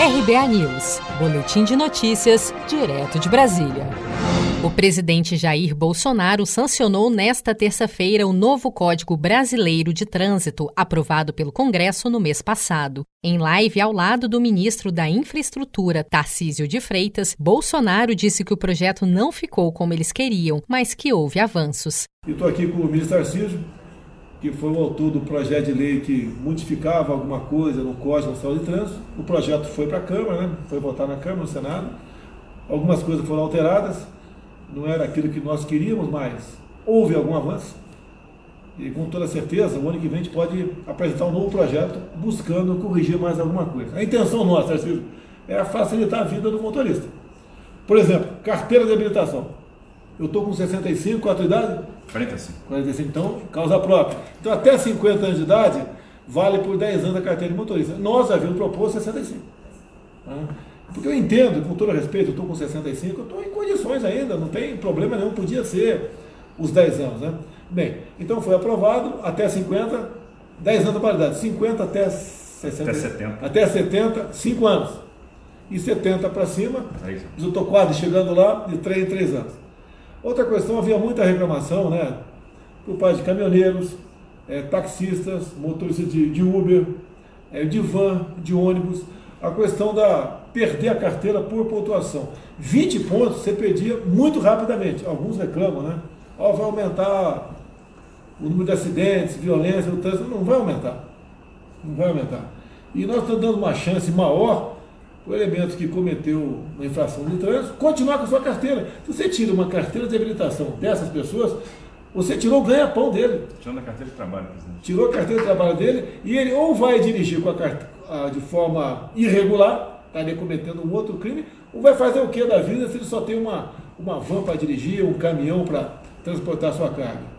RBA News, Boletim de Notícias, direto de Brasília. O presidente Jair Bolsonaro sancionou nesta terça-feira o novo Código Brasileiro de Trânsito, aprovado pelo Congresso no mês passado. Em live ao lado do ministro da Infraestrutura, Tarcísio de Freitas, Bolsonaro disse que o projeto não ficou como eles queriam, mas que houve avanços. Estou aqui com o ministro Tarcísio, que foi o autor do projeto de lei que modificava alguma coisa no Código Nacional de Trânsito. O projeto foi para a Câmara, né? foi votar na Câmara, no Senado. Algumas coisas foram alteradas, não era aquilo que nós queríamos, mas houve algum avanço. E com toda certeza, o ano que vem a gente pode apresentar um novo projeto buscando corrigir mais alguma coisa. A intenção nossa, Tarcísio, é facilitar a vida do motorista. Por exemplo, carteira de habilitação. Eu estou com 65, qual a tua idade? 45. 45, então, causa própria. Então, até 50 anos de idade, vale por 10 anos a carteira de motorista. Nós havíamos proposto 65. Porque eu entendo, com todo respeito, eu estou com 65, eu estou em condições ainda, não tem problema nenhum, podia ser os 10 anos. Né? Bem, então foi aprovado até 50, 10 anos de validade, 50 até 60, até 70. Até 70, 5 anos. E 70 para cima, é eu estou quase chegando lá, de 3 em 3 anos. Outra questão, havia muita reclamação, né? Por parte de caminhoneiros, é, taxistas, motoristas de, de Uber, é, de van, de ônibus, a questão da perder a carteira por pontuação. 20 pontos você perdia muito rapidamente. Alguns reclamam, né? Ó, vai aumentar o número de acidentes, violência, o trânsito. Não vai aumentar. Não vai aumentar. E nós estamos dando uma chance maior o elemento que cometeu uma infração de trânsito continuar com a sua carteira. Se você tira uma carteira de habilitação dessas pessoas, você tirou o ganha-pão dele. Tirou a carteira de trabalho, presidente. Tirou a carteira de trabalho dele e ele ou vai dirigir com a carteira, de forma irregular, estaria cometendo um outro crime, ou vai fazer o que da vida se ele só tem uma, uma van para dirigir, um caminhão para transportar sua carga.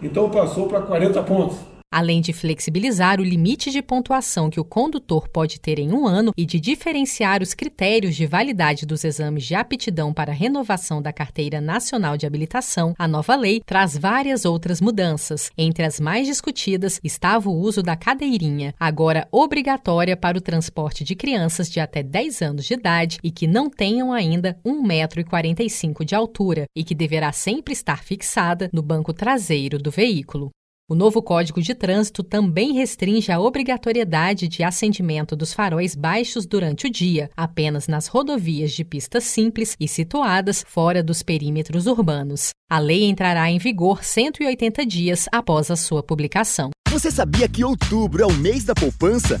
Então passou para 40 pontos além de flexibilizar o limite de pontuação que o condutor pode ter em um ano e de diferenciar os critérios de validade dos exames de aptidão para renovação da Carteira Nacional de Habilitação, a nova lei traz várias outras mudanças. Entre as mais discutidas estava o uso da cadeirinha, agora obrigatória para o transporte de crianças de até 10 anos de idade e que não tenham ainda 1,45 m de altura e que deverá sempre estar fixada no banco traseiro do veículo. O novo Código de Trânsito também restringe a obrigatoriedade de acendimento dos faróis baixos durante o dia, apenas nas rodovias de pista simples e situadas fora dos perímetros urbanos. A lei entrará em vigor 180 dias após a sua publicação. Você sabia que outubro é o mês da poupança?